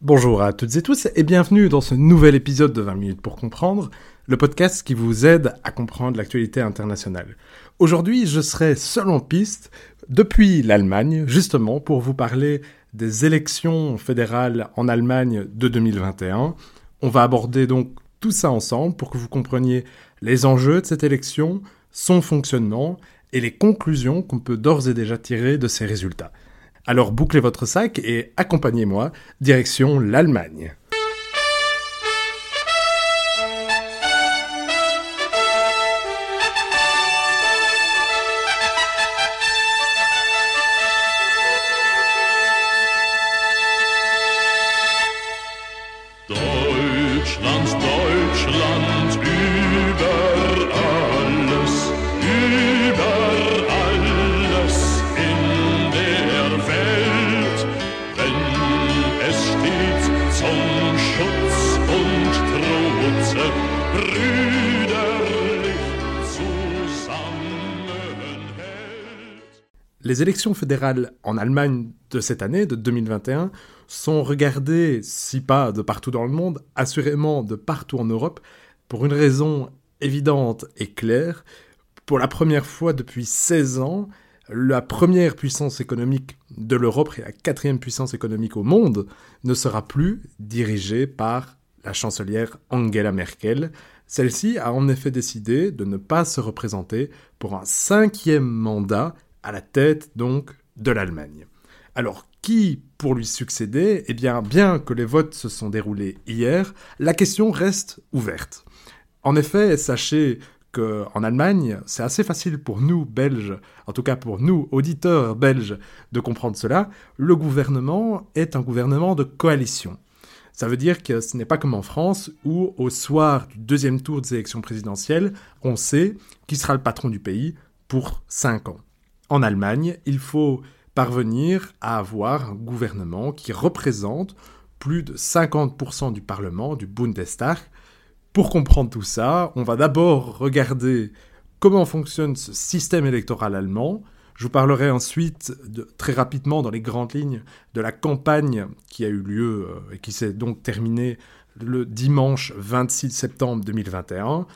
Bonjour à toutes et tous et bienvenue dans ce nouvel épisode de 20 minutes pour comprendre, le podcast qui vous aide à comprendre l'actualité internationale. Aujourd'hui, je serai seul en piste depuis l'Allemagne, justement pour vous parler des élections fédérales en Allemagne de 2021. On va aborder donc tout ça ensemble pour que vous compreniez les enjeux de cette élection, son fonctionnement et les conclusions qu'on peut d'ores et déjà tirer de ces résultats. Alors bouclez votre sac et accompagnez-moi, direction l'Allemagne. Les élections fédérales en Allemagne de cette année, de 2021, sont regardées, si pas de partout dans le monde, assurément de partout en Europe, pour une raison évidente et claire. Pour la première fois depuis 16 ans, la première puissance économique de l'Europe et la quatrième puissance économique au monde ne sera plus dirigée par la chancelière Angela Merkel. Celle-ci a en effet décidé de ne pas se représenter pour un cinquième mandat à la tête donc de l'Allemagne. Alors qui pour lui succéder? Eh bien, bien que les votes se sont déroulés hier, la question reste ouverte. En effet, sachez que en Allemagne, c'est assez facile pour nous Belges, en tout cas pour nous auditeurs belges, de comprendre cela. Le gouvernement est un gouvernement de coalition. Ça veut dire que ce n'est pas comme en France où au soir du deuxième tour des élections présidentielles, on sait qui sera le patron du pays pour cinq ans. En Allemagne, il faut parvenir à avoir un gouvernement qui représente plus de 50% du Parlement, du Bundestag. Pour comprendre tout ça, on va d'abord regarder comment fonctionne ce système électoral allemand. Je vous parlerai ensuite très rapidement dans les grandes lignes de la campagne qui a eu lieu euh, et qui s'est donc terminée le dimanche 26 septembre 2021.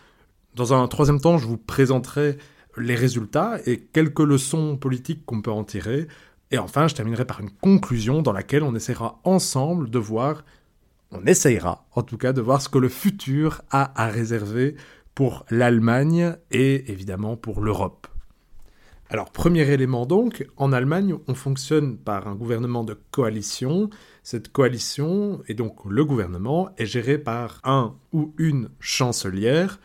Dans un troisième temps, je vous présenterai les résultats et quelques leçons politiques qu'on peut en tirer. Et enfin, je terminerai par une conclusion dans laquelle on essaiera ensemble de voir, on essayera en tout cas de voir ce que le futur a à réserver pour l'Allemagne et évidemment pour l'Europe. Alors, premier élément donc, en Allemagne, on fonctionne par un gouvernement de coalition. Cette coalition, et donc le gouvernement, est géré par un ou une chancelière.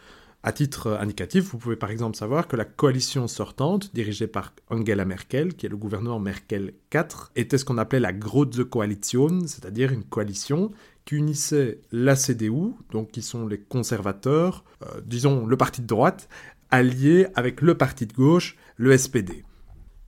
À titre indicatif, vous pouvez par exemple savoir que la coalition sortante, dirigée par Angela Merkel, qui est le gouvernement Merkel 4, était ce qu'on appelait la Große Koalition, c'est-à-dire une coalition qui unissait la CDU, donc qui sont les conservateurs, euh, disons le parti de droite, alliés avec le parti de gauche, le SPD.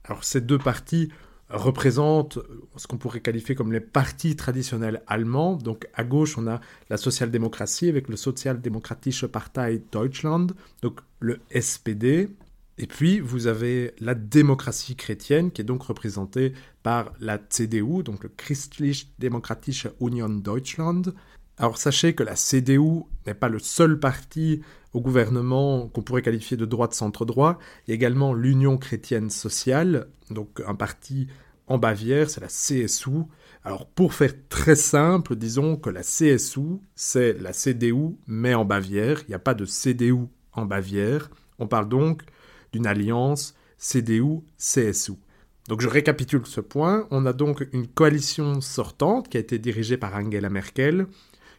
Alors ces deux partis représentent ce qu'on pourrait qualifier comme les partis traditionnels allemands. Donc à gauche, on a la social-démocratie avec le Sozialdemokratische Partei Deutschland, donc le SPD. Et puis vous avez la démocratie chrétienne qui est donc représentée par la CDU, donc le Christlich-Demokratische Union Deutschland. Alors sachez que la CDU n'est pas le seul parti au gouvernement qu'on pourrait qualifier de droite-centre-droit. Il y a également l'Union chrétienne sociale, donc un parti en Bavière, c'est la CSU. Alors pour faire très simple, disons que la CSU, c'est la CDU, mais en Bavière. Il n'y a pas de CDU en Bavière. On parle donc d'une alliance CDU-CSU. Donc je récapitule ce point. On a donc une coalition sortante qui a été dirigée par Angela Merkel,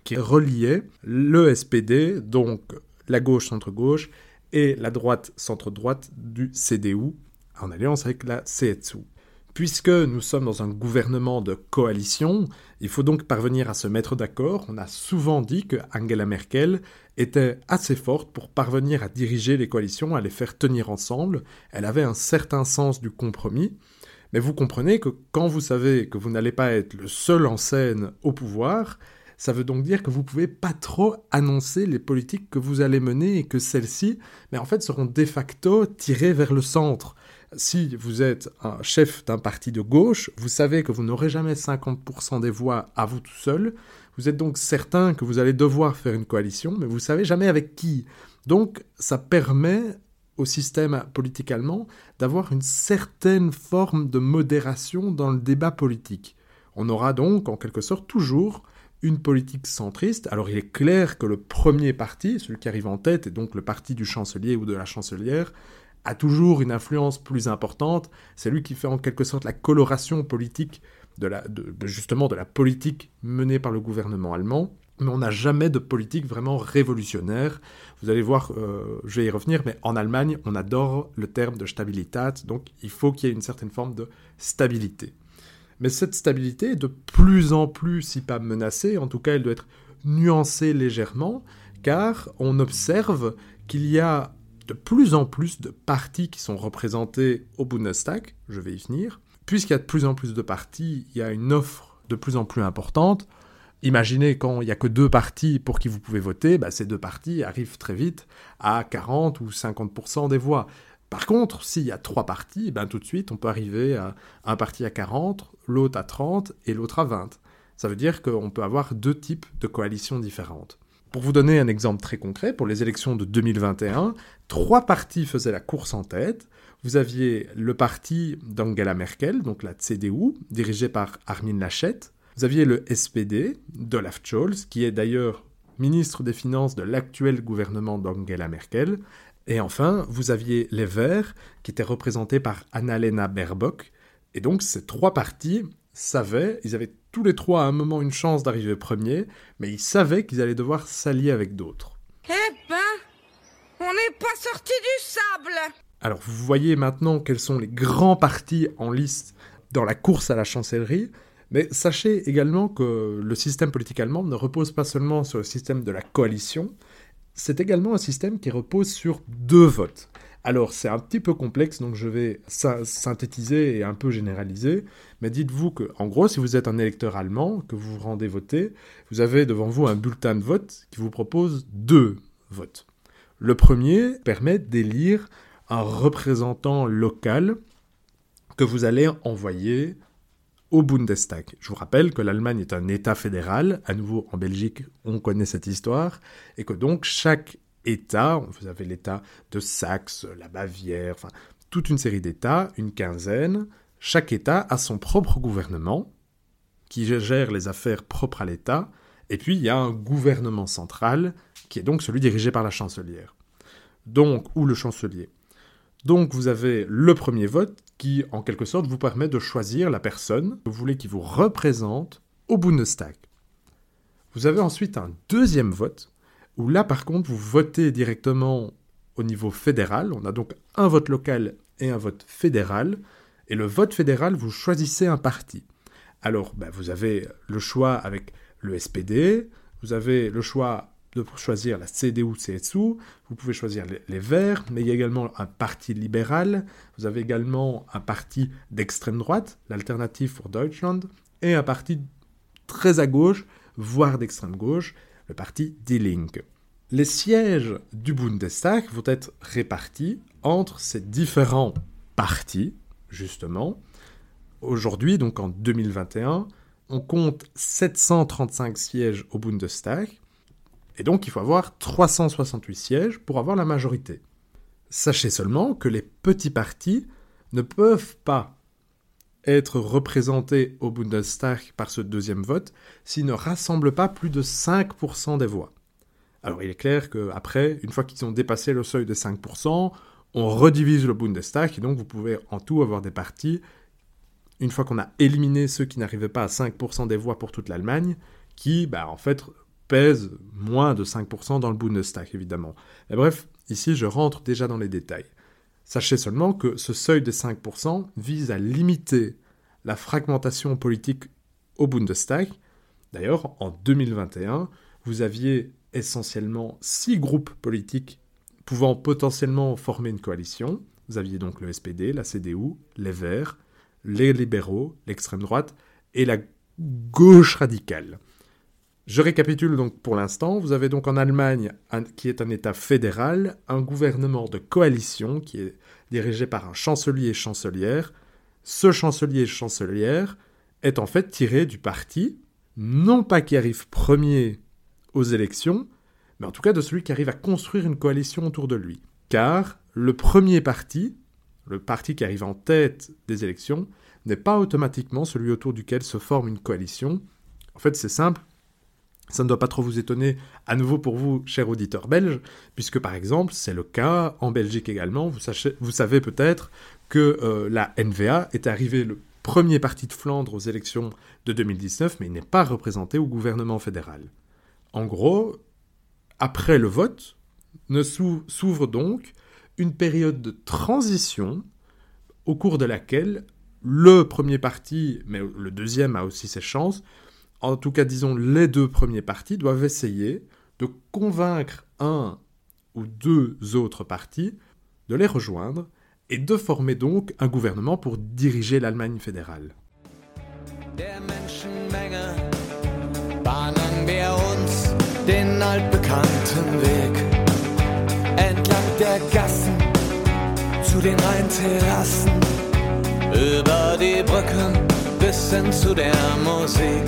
qui reliait le SPD, donc la gauche centre-gauche, et la droite centre-droite du CDU, en alliance avec la CSU. Puisque nous sommes dans un gouvernement de coalition, il faut donc parvenir à se mettre d'accord. On a souvent dit que Angela Merkel était assez forte pour parvenir à diriger les coalitions, à les faire tenir ensemble. Elle avait un certain sens du compromis. Mais vous comprenez que quand vous savez que vous n'allez pas être le seul en scène au pouvoir, Ça veut donc dire que vous pouvez pas trop annoncer les politiques que vous allez mener et que celles-ci, mais en fait, seront de facto tirées vers le centre. Si vous êtes un chef d'un parti de gauche, vous savez que vous n'aurez jamais 50% des voix à vous tout seul. Vous êtes donc certain que vous allez devoir faire une coalition, mais vous savez jamais avec qui. Donc, ça permet au système politique allemand d'avoir une certaine forme de modération dans le débat politique. On aura donc, en quelque sorte, toujours une politique centriste. Alors il est clair que le premier parti, celui qui arrive en tête, et donc le parti du chancelier ou de la chancelière, a toujours une influence plus importante. C'est lui qui fait en quelque sorte la coloration politique de la, justement de la politique menée par le gouvernement allemand mais on n'a jamais de politique vraiment révolutionnaire. Vous allez voir, euh, je vais y revenir, mais en Allemagne, on adore le terme de Stabilitat, donc il faut qu'il y ait une certaine forme de stabilité. Mais cette stabilité est de plus en plus, si pas menacée, en tout cas elle doit être nuancée légèrement, car on observe qu'il y a de plus en plus de partis qui sont représentés au Bundestag, je vais y venir. Puisqu'il y a de plus en plus de partis, il y a une offre de plus en plus importante. Imaginez quand il n'y a que deux partis pour qui vous pouvez voter, bah, ces deux partis arrivent très vite à 40 ou 50% des voix. Par contre, s'il y a trois partis, ben tout de suite, on peut arriver à un parti à 40, l'autre à 30 et l'autre à 20. Ça veut dire qu'on peut avoir deux types de coalitions différentes. Pour vous donner un exemple très concret, pour les élections de 2021, trois partis faisaient la course en tête. Vous aviez le parti d'Angela Merkel, donc la CDU, dirigé par Armin Laschet. Vous aviez le SPD d'Olaf Scholz, qui est d'ailleurs ministre des Finances de l'actuel gouvernement d'Angela Merkel. Et enfin, vous aviez les Verts, qui étaient représentés par Annalena Baerbock. Et donc, ces trois partis savaient, ils avaient tous les trois à un moment une chance d'arriver premier, mais ils savaient qu'ils allaient devoir s'allier avec d'autres. Eh ben, on n'est pas sorti du sable Alors, vous voyez maintenant quels sont les grands partis en liste dans la course à la chancellerie. Mais sachez également que le système politique allemand ne repose pas seulement sur le système de la coalition, c'est également un système qui repose sur deux votes. Alors c'est un petit peu complexe, donc je vais synthétiser et un peu généraliser, mais dites-vous que, en gros, si vous êtes un électeur allemand, que vous vous rendez voter, vous avez devant vous un bulletin de vote qui vous propose deux votes. Le premier permet d'élire un représentant local que vous allez envoyer au Bundestag. Je vous rappelle que l'Allemagne est un État fédéral, à nouveau en Belgique on connaît cette histoire, et que donc chaque État, vous avez l'État de Saxe, la Bavière, enfin toute une série d'États, une quinzaine, chaque État a son propre gouvernement qui gère les affaires propres à l'État, et puis il y a un gouvernement central qui est donc celui dirigé par la chancelière. Donc, ou le chancelier. Donc vous avez le premier vote qui, en quelque sorte, vous permet de choisir la personne que vous voulez qui vous représente au Bundestag. Vous avez ensuite un deuxième vote, où là, par contre, vous votez directement au niveau fédéral. On a donc un vote local et un vote fédéral. Et le vote fédéral, vous choisissez un parti. Alors, ben, vous avez le choix avec le SPD, vous avez le choix de choisir la CDU-CSU, vous pouvez choisir les, Verts, mais il y a également un parti libéral, vous avez également un parti d'extrême droite, l'Alternative pour Deutschland, et un parti très à gauche, voire d'extrême gauche, le parti Die Linke. Les sièges du Bundestag vont être répartis entre ces différents partis, justement. Aujourd'hui, donc en 2021, on compte 735 sièges au Bundestag, et donc il faut avoir 368 sièges pour avoir la majorité. Sachez seulement que les petits partis ne peuvent pas être représentés au Bundestag par ce deuxième vote s'ils ne rassemblent pas plus de 5% des voix. Alors il est clair qu'après, une fois qu'ils ont dépassé le seuil de 5%, on redivise le Bundestag et donc vous pouvez en tout avoir des partis, une fois qu'on a éliminé ceux qui n'arrivaient pas à 5% des voix pour toute l'Allemagne, qui, bah, en fait, pèse moins de 5% dans le Bundestag, évidemment. Mais bref, ici, je rentre déjà dans les détails. Sachez seulement que ce seuil de 5% vise à limiter la fragmentation politique au Bundestag. D'ailleurs, en 2021, vous aviez essentiellement six groupes politiques pouvant potentiellement former une coalition. Vous aviez donc le SPD, la CDU, les Verts, les libéraux, l'extrême droite et la gauche radicale. Je récapitule donc pour l'instant. Vous avez donc en Allemagne, qui est un État fédéral, un gouvernement de coalition qui est dirigé par un chancelier et chancelière. Ce chancelier et chancelière est en fait tiré du parti, non pas qui arrive premier aux élections, mais en tout cas de celui qui arrive à construire une coalition autour de lui. Car le premier parti, le parti qui arrive en tête des élections, n'est pas automatiquement celui autour duquel se forme une coalition. En fait, c'est simple. Ça ne doit pas trop vous étonner, à nouveau pour vous, chers auditeurs belges, puisque par exemple, c'est le cas en Belgique également. Vous, savez peut-être que euh, la NVA est arrivée le premier parti de Flandre aux élections de 2019, mais il n'est pas représenté au gouvernement fédéral. En gros, après le vote, s'ouvre donc une période de transition au cours de laquelle le premier parti, mais le deuxième a aussi ses chances, en tout cas disons les deux premiers partis doivent essayer de convaincre un ou deux autres partis de les rejoindre et de former donc un gouvernement pour diriger l'Allemagne fédérale. der Menschenmenge bahnen wir uns den altbekannten Weg entlang der Gassen zu den Rheinterrassen über die Brücken bis hin zu der Musik,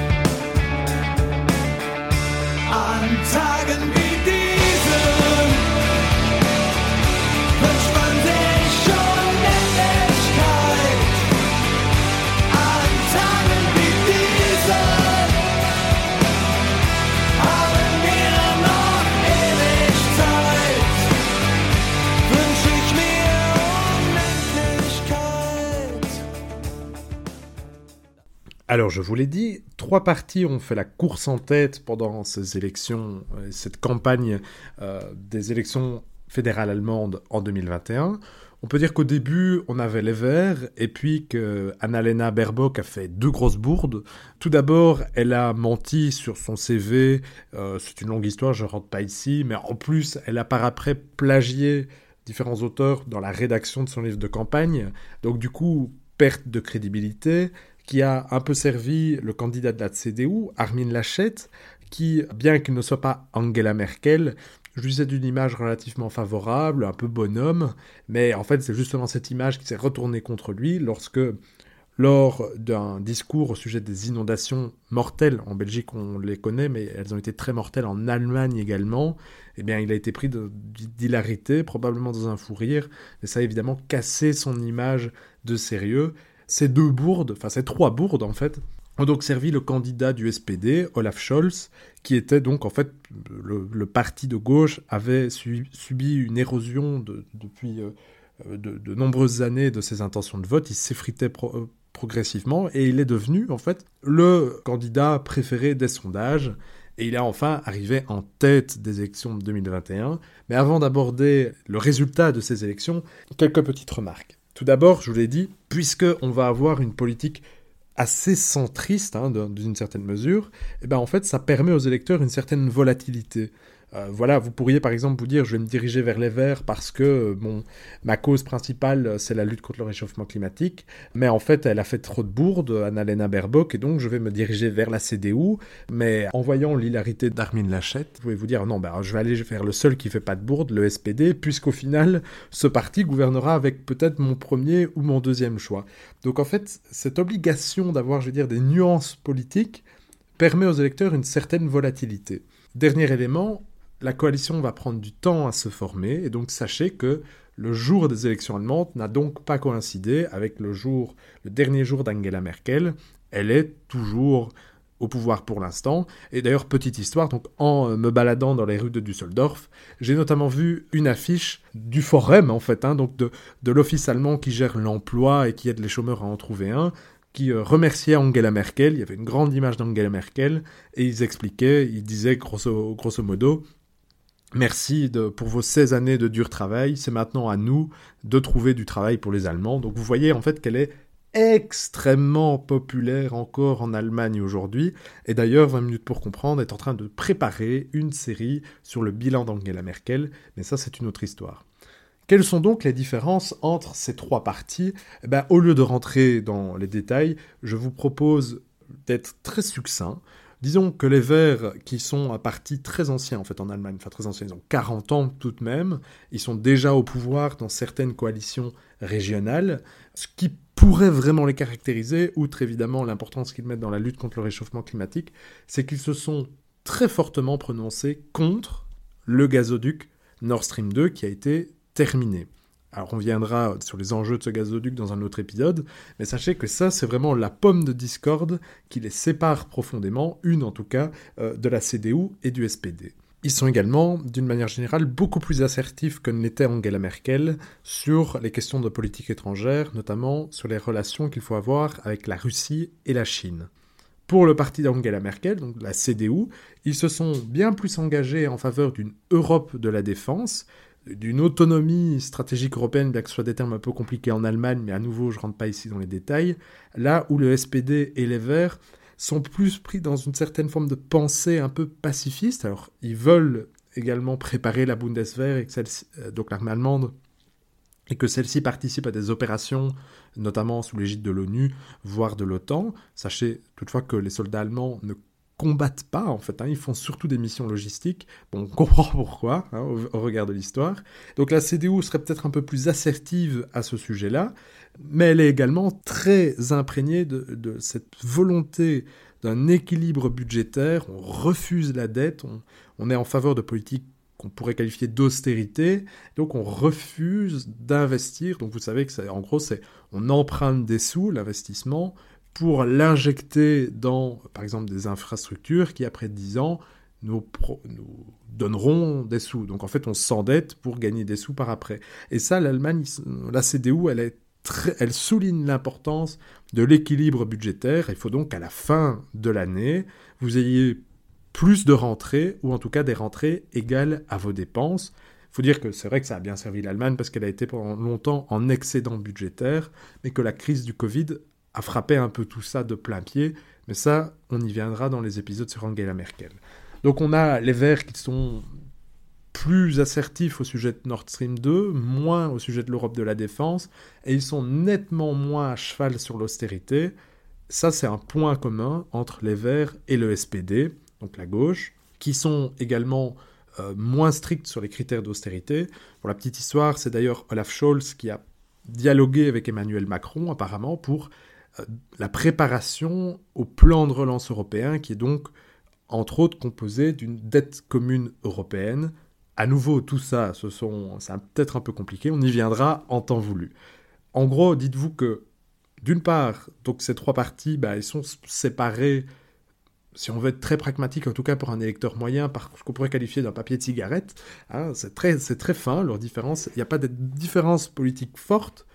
Alors, je vous l'ai dit, trois partis ont fait la course en tête pendant ces élections, euh, cette campagne euh, des élections fédérales allemandes en 2021. On peut dire qu'au début, on avait les Verts, et puis que Annalena Baerbock a fait deux grosses bourdes. Tout d'abord, elle a menti sur son CV, euh, c'est une longue histoire, je rentre pas ici, mais en plus, elle a par après plagié différents auteurs dans la rédaction de son livre de campagne. Donc du coup, perte de crédibilité qui a un peu servi le candidat de la CDU, Armin Laschet, qui, bien qu'il ne soit pas Angela Merkel, jouissait d'une image relativement favorable, un peu bonhomme, mais en fait c'est justement cette image qui s'est retournée contre lui lorsque, lors d'un discours au sujet des inondations mortelles, en Belgique on les connaît, mais elles ont été très mortelles en Allemagne également, eh bien il a été pris d'hilarité, probablement dans un fou rire, et ça a évidemment cassé son image de sérieux, ces deux bourdes, enfin ces trois bourdes en fait, ont donc servi le candidat du SPD, Olaf Scholz, qui était donc en fait le, parti de gauche avait su- subi une érosion de- depuis euh, de, de nombreuses années de ses intentions de vote. Il s'effritait euh, progressivement et il est devenu en fait le candidat préféré des sondages. Et il est enfin arrivé en tête des élections de 2021. Mais avant d'aborder le résultat de ces élections, quelques petites remarques. Tout d'abord, je vous l'ai dit, puisque on va avoir une politique assez centriste, hein, d'une certaine mesure, eh ben en fait, ça permet aux électeurs une certaine volatilité. Euh, voilà, vous pourriez par exemple vous dire, je vais me diriger vers les Verts parce que euh, bon, ma cause principale, euh, c'est la lutte contre le réchauffement climatique, mais en fait, elle a fait trop de bourdes, Annalena Baerbock, et donc je vais me diriger vers la CDU, mais en voyant l'hilarité d'Armin Laschet, vous pouvez vous dire, non, ben, je vais aller vers le seul qui fait pas de bourde, le SPD, puisqu'au final, ce parti gouvernera avec peut-être mon premier ou mon deuxième choix. Donc en fait, cette obligation d'avoir, je veux dire, des nuances politiques permet aux électeurs une certaine volatilité. Dernier élément, la coalition va prendre du temps à se former, et donc sachez que le jour des élections allemandes n'a donc pas coïncidé avec le jour, le dernier jour d'Angela Merkel. Elle est toujours au pouvoir pour l'instant. Et d'ailleurs, petite histoire, donc en me baladant dans les rues de Düsseldorf, j'ai notamment vu une affiche du Forum, en fait, hein, donc de, de l'office allemand qui gère l'emploi et qui aide les chômeurs à en trouver un, qui euh, remerciait Angela Merkel. Il y avait une grande image d'Angela Merkel et ils expliquaient, ils disaient grosso modo, Merci pour vos 16 années de dur travail. C'est maintenant à nous de trouver du travail pour les Allemands. Donc vous voyez en fait qu'elle est extrêmement populaire encore en Allemagne aujourd'hui. Et d'ailleurs, 20 minutes pour comprendre est en train de préparer une série sur le bilan d'Angela Merkel, mais ça c'est une autre histoire. Quelles sont donc les différences entre ces trois parties? Eh ben, Au lieu de rentrer dans les détails, je vous propose d'être très succinct. Disons que les Verts, qui sont un parti très ancien en fait en Allemagne, enfin très ancien, ils ont 40 ans tout de même, ils sont déjà au pouvoir dans certaines coalitions régionales, ce qui pourrait vraiment les caractériser, outre évidemment l'importance qu'ils mettent dans la lutte contre le réchauffement climatique, c'est qu'ils se sont très fortement prononcés contre le gazoduc Nord Stream 2 qui a été terminé. Alors on viendra sur les enjeux de ce gazoduc dans un autre épisode, mais sachez que ça c'est vraiment la pomme de discorde qui les sépare profondément, une en tout cas, euh, de la CDU et du SPD. Ils sont également, d'une manière générale, beaucoup plus assertifs que ne l'était Angela Merkel sur les questions de politique étrangère, notamment sur les relations qu'il faut avoir avec la Russie et la Chine. Pour le parti d'Angela Merkel, donc la CDU, ils se sont bien plus engagés en faveur d'une Europe de la défense, d'une autonomie stratégique européenne, bien que ce soit des termes un peu compliqués en Allemagne, mais à nouveau, je rentre pas ici dans les détails, là où le SPD et les Verts sont plus pris dans une certaine forme de pensée un peu pacifiste. Alors, ils veulent également préparer la Bundeswehr, et euh, donc l'armée allemande, et que celle-ci participe à des opérations, notamment sous l'égide de l'ONU, voire de l'OTAN. Sachez toutefois que les soldats allemands ne combattent pas, en fait. Hein. ils font surtout des missions logistiques. On comprend pourquoi, hein, au, regard de l'histoire. Donc la CDU serait peut-être un peu plus assertive à ce sujet-là, mais elle est également très imprégnée de, cette volonté d'un équilibre budgétaire. On refuse la dette, on, est en faveur de politiques qu'on pourrait qualifier d'austérité, donc on refuse d'investir. Donc vous savez que en gros, c'est on emprunte des sous, l'investissement, pour l'injecter dans, par exemple, des infrastructures qui, après 10 ans, nous, donneront des sous. Donc en fait, on s'endette pour gagner des sous par après. Et ça, l'Allemagne, la CDU, elle, elle souligne l'importance de l'équilibre budgétaire. Il faut donc qu'à la fin de l'année, vous ayez plus de rentrées, ou en tout cas des rentrées égales à vos dépenses. Il faut dire que c'est vrai que ça a bien servi l'Allemagne parce qu'elle a été pendant longtemps en excédent budgétaire, mais que la crise du Covid a frappé un peu tout ça de plein pied, mais ça, on y viendra dans les épisodes sur Angela Merkel. Donc on a les Verts qui sont plus assertifs au sujet de Nord Stream 2, moins au sujet de l'Europe de la défense, et ils sont nettement moins à cheval sur l'austérité. Ça, c'est un point commun entre les Verts et le SPD, donc la gauche, qui sont également euh, moins stricts sur les critères d'austérité. Pour la petite histoire, c'est d'ailleurs Olaf Scholz qui a dialogué avec Emmanuel Macron, apparemment, pour la préparation au plan de relance européen qui est donc entre autres composé d'une dette commune européenne. À nouveau, tout ça, ce sont, c'est peut-être un peu compliqué, on y viendra en temps voulu. En gros, dites-vous que, d'une part, donc ces trois parties, bah, ils sont séparés, si on veut être très pragmatique, en tout cas pour un électeur moyen, par ce qu'on pourrait qualifier d'un papier de cigarette. Hein, c'est très, c'est très fin, leur différence. Il n'y a pas de différence politique forte.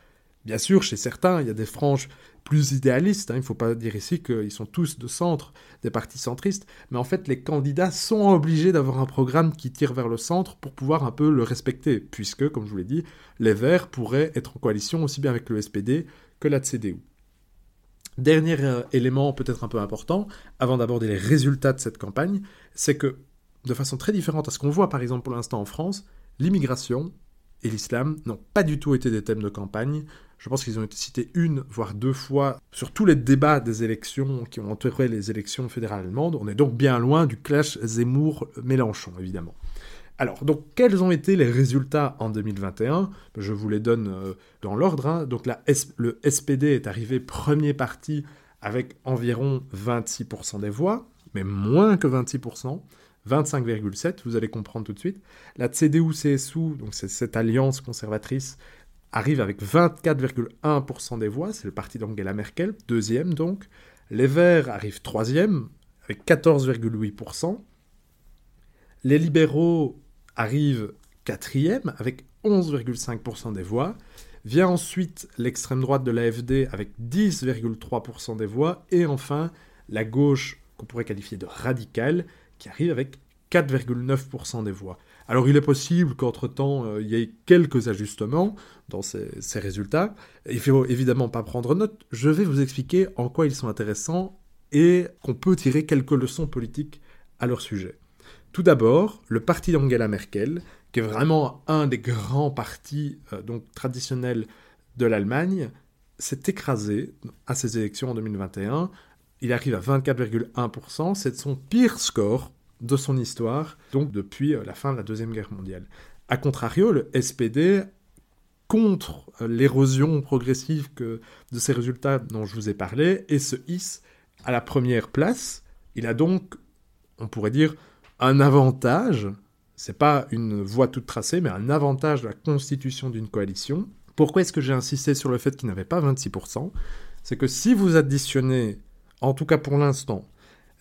Bien sûr, chez certains, il y a des franges plus idéalistes. Hein. Il ne faut pas dire ici qu'ils sont tous de centre, des partis centristes, mais en fait les candidats sont obligés d'avoir un programme qui tire vers le centre pour pouvoir un peu le respecter, puisque, comme je vous l'ai dit, les Verts pourraient être en coalition aussi bien avec le SPD que la CDU. Dernier euh, élément peut-être un peu important, avant d'aborder les résultats de cette campagne, c'est que, de façon très différente à ce qu'on voit par exemple pour l'instant en France, l'immigration et l'islam n'ont pas du tout été des thèmes de campagne. Je pense qu'ils ont été cités une, voire deux fois sur tous les débats des élections qui ont entouré les élections fédérales allemandes. On est donc bien loin du clash Zemmour-Mélenchon, évidemment. Alors, donc, quels ont été les résultats en 2021 Je vous les donne euh, dans l'ordre. Hein. Donc, le SPD est arrivé premier parti avec environ 26% des voix, mais moins que 26%. 25,7, vous allez comprendre tout de suite. La CDU-CSU, donc cette alliance conservatrice, arrive avec 24,1% des voix, c'est le parti d'Angela Merkel, deuxième donc. Les Verts arrivent troisième, avec 14,8%. Les libéraux arrivent quatrième, avec 11,5% des voix. Vient ensuite l'extrême droite de l'AFD avec 10,3% des voix. Et enfin, la gauche, qu'on pourrait qualifier de radicale, qui arrive avec 4,9% des voix. Alors il est possible qu'entre-temps, euh, il y ait quelques ajustements dans ces, résultats. Il faut évidemment pas prendre note. Je vais vous expliquer en quoi ils sont intéressants et qu'on peut tirer quelques leçons politiques à leur sujet. Tout d'abord, le parti d'Angela Merkel, qui est vraiment un des grands partis euh, donc traditionnels de l'Allemagne, s'est écrasé à ces élections en 2021. Il arrive à 24,1%, c'est son pire score de son histoire, donc depuis euh, la fin de la Deuxième Guerre mondiale. A contrario, le SPD, contre euh, l'érosion progressive que, de ces résultats dont je vous ai parlé, et se hisse à la première place. Il a donc, on pourrait dire, un avantage, c'est pas une voie toute tracée, mais un avantage de la constitution d'une coalition. Pourquoi est-ce que j'ai insisté sur le fait qu'il n'avait pas 26% C'est que si vous additionnez, en tout cas pour l'instant,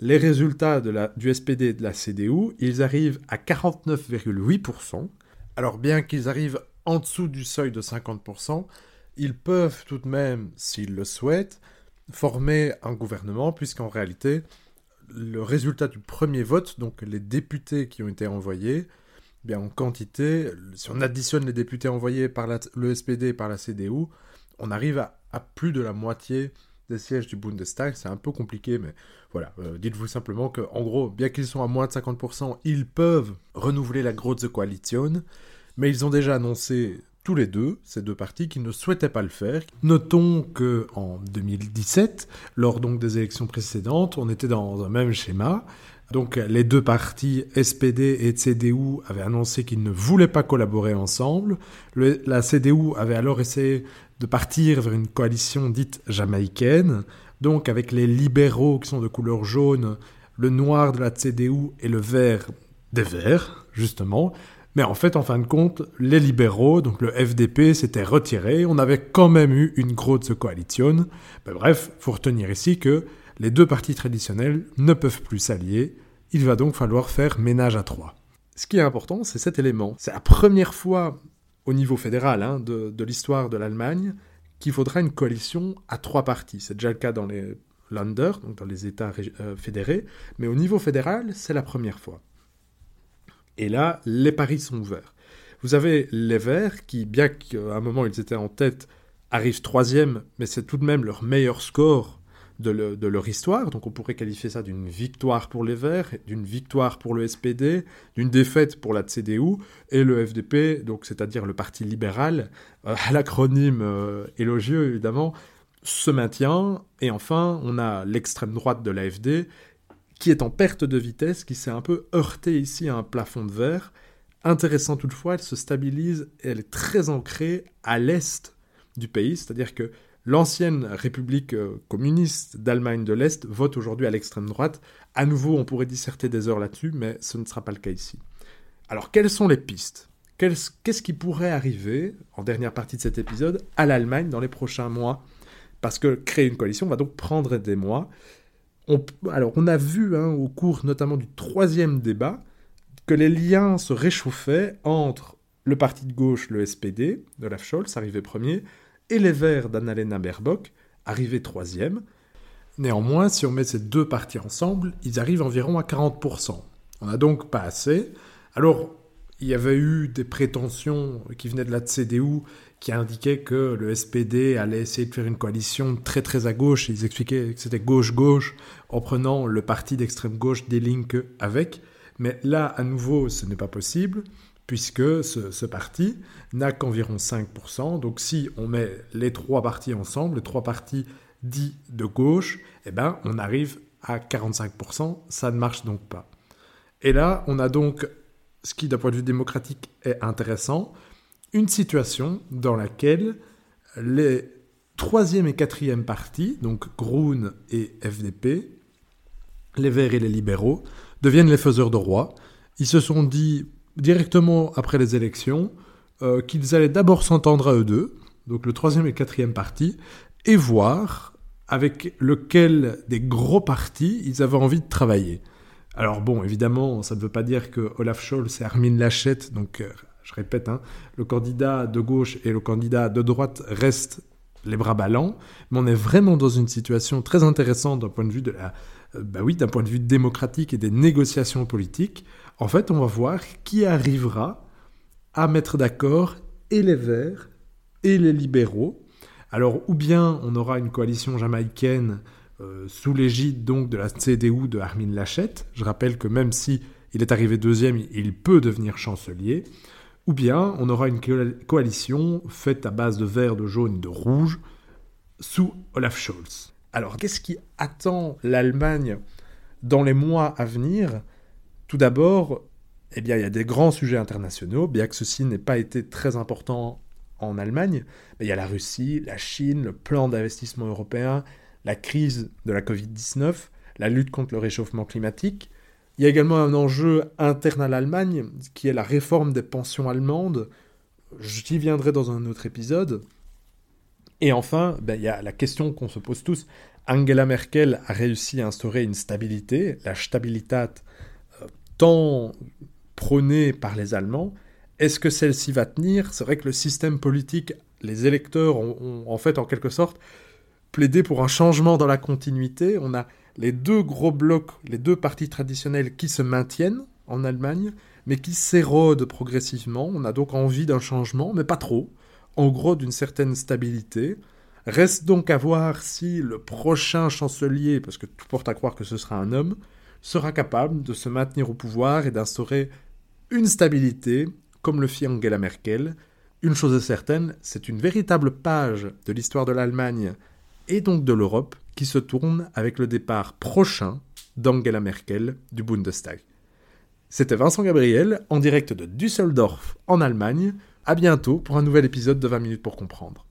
les résultats du SPD et de la CDU, ils arrivent à 49,8%. Alors bien qu'ils arrivent en dessous du seuil de 50%, ils peuvent tout de même, s'ils le souhaitent, former un gouvernement, puisqu'en réalité, le résultat du premier vote, donc les députés qui ont été envoyés, eh bien en quantité, si on additionne les députés envoyés par le SPD et par la CDU, on arrive à, plus de la moitié des sièges du Bundestag. C'est un peu compliqué, mais voilà. Euh, Dites-vous simplement que, en gros, bien qu'ils soient à moins de 50%, ils peuvent renouveler la Große Koalition, mais ils ont déjà annoncé tous les deux, ces deux partis, qui ne souhaitaient pas le faire. Notons que en 2017, lors donc des élections précédentes, on était dans un même schéma. Donc les deux partis, SPD et CDU, avaient annoncé qu'ils ne voulaient pas collaborer ensemble. Le, la CDU avait alors essayé de partir vers une coalition dite jamaïcaine, donc avec les libéraux qui sont de couleur jaune, le noir de la CDU et le vert des verts, justement, mais en fait, en fin de compte, les libéraux, donc le FDP, s'étaient retirés. On avait quand même eu une grosse coalition. Mais bref, faut retenir ici que les deux partis traditionnels ne peuvent plus s'allier. Il va donc falloir faire ménage à trois. Ce qui est important, c'est cet élément. C'est la première fois au niveau fédéral hein, de, l'histoire de l'Allemagne qu'il faudra une coalition à trois partis. C'est déjà le cas dans les Länder, donc dans les États euh, fédérés, mais au niveau fédéral, c'est la première fois. Et là, les paris sont ouverts. Vous avez les Verts qui, bien qu'à un moment ils étaient en tête, arrivent troisième, mais c'est tout de même leur meilleur score de, le, de, leur histoire. Donc on pourrait qualifier ça d'une victoire pour les Verts, d'une victoire pour le SPD, d'une défaite pour la CDU et le FDP, donc c'est-à-dire le Parti libéral, euh, l'acronyme euh, élogieux évidemment, se maintient. Et enfin, on a l'extrême droite de l'AFD qui est en perte de vitesse, qui s'est un peu heurté ici à un plafond de verre. Intéressant toutefois, elle se stabilise et elle est très ancrée à l'est du pays, c'est-à-dire que l'ancienne République euh, communiste d'Allemagne de l'Est vote aujourd'hui à l'extrême droite. À nouveau, on pourrait disserter des heures là-dessus, mais ce ne sera pas le cas ici. Alors, quelles sont les pistes? Qu'est-ce qui pourrait arriver, en dernière partie de cet épisode, à l'Allemagne dans les prochains mois? Parce que créer une coalition va donc prendre des mois. Alors, on a vu hein, au cours notamment du troisième débat que les liens se réchauffaient entre le parti de gauche, le SPD, de Scholz, arrivé premier, et les Verts d'Annalena Baerbock, arrivé troisième. Néanmoins, si on met ces deux partis ensemble, ils arrivent environ à 40%. On n'a donc pas assez. Alors, il y avait eu des prétentions qui venaient de la CDU qui indiquaient que le SPD allait essayer de faire une coalition très très à gauche. Ils expliquaient que c'était gauche-gauche en prenant le parti d'extrême gauche des Linke avec. Mais là, à nouveau, ce n'est pas possible puisque ce, parti n'a qu'environ 5%. Donc si on met les trois partis ensemble, les trois partis dits de gauche, eh ben, on arrive à 45%. Ça ne marche donc pas. Et là, on a donc ce qui, d'un point de vue démocratique, est intéressant, une situation dans laquelle les troisième et quatrième partis, donc Groen et FDP, les Verts et les libéraux, deviennent les faiseurs de roi. Ils se sont dit directement après les élections euh, qu'ils allaient d'abord s'entendre à eux deux, donc le troisième et quatrième parti, et voir avec lequel des gros partis ils avaient envie de travailler. Alors bon, évidemment, ça ne veut pas dire que Olaf Scholz et Armin Laschet, donc euh, je répète, hein, le candidat de gauche et le candidat de droite restent les bras ballants, mais on est vraiment dans une situation très intéressante d'un point de vue de la, euh, bah oui, d'un point de vue démocratique et des négociations politiques, en fait, on va voir qui arrivera à mettre d'accord et les Verts et les libéraux. Alors, ou bien on aura une coalition jamaïcaine euh, sous l'égide donc de la CDU de Armin Laschet. Je rappelle que même si il est arrivé deuxième, il peut devenir chancelier. Ou bien on aura une coalition faite à base de vert, de jaune, de rouge sous Olaf Scholz. Alors, qu'est-ce qui attend l'Allemagne dans les mois à venir? Tout d'abord, eh bien, il y a des grands sujets internationaux, bien que ceci n'ait pas été très important en Allemagne. Mais il y a la Russie, la Chine, le plan d'investissement européen, la crise de la Covid-19, la lutte contre le réchauffement climatique. Il y a également un enjeu interne à l'Allemagne, qui est la réforme des pensions allemandes. J'y viendrai dans un autre épisode. Et enfin, ben, il y a la question qu'on se pose tous. Angela Merkel a réussi à instaurer une stabilité, la Stabilitat, tant prônée par les Allemands. Est-ce que celle-ci va tenir? C'est vrai que le système politique, les électeurs ont, en fait en quelque sorte plaidé pour un changement dans la continuité. On a les deux gros blocs, les deux partis traditionnels qui se maintiennent en Allemagne, mais qui s'érodent progressivement. On a donc envie d'un changement, mais pas trop en gros d'une certaine stabilité. Reste donc à voir si le prochain chancelier, parce que tout porte à croire que ce sera un homme, sera capable de se maintenir au pouvoir et d'instaurer une stabilité, comme le fit Angela Merkel. Une chose est certaine, c'est une véritable page de l'histoire de l'Allemagne et donc de l'Europe qui se tourne avec le départ prochain d'Angela Merkel du Bundestag. C'était Vincent Gabriel en direct de Düsseldorf en Allemagne à bientôt pour un nouvel épisode de 20 minutes pour comprendre.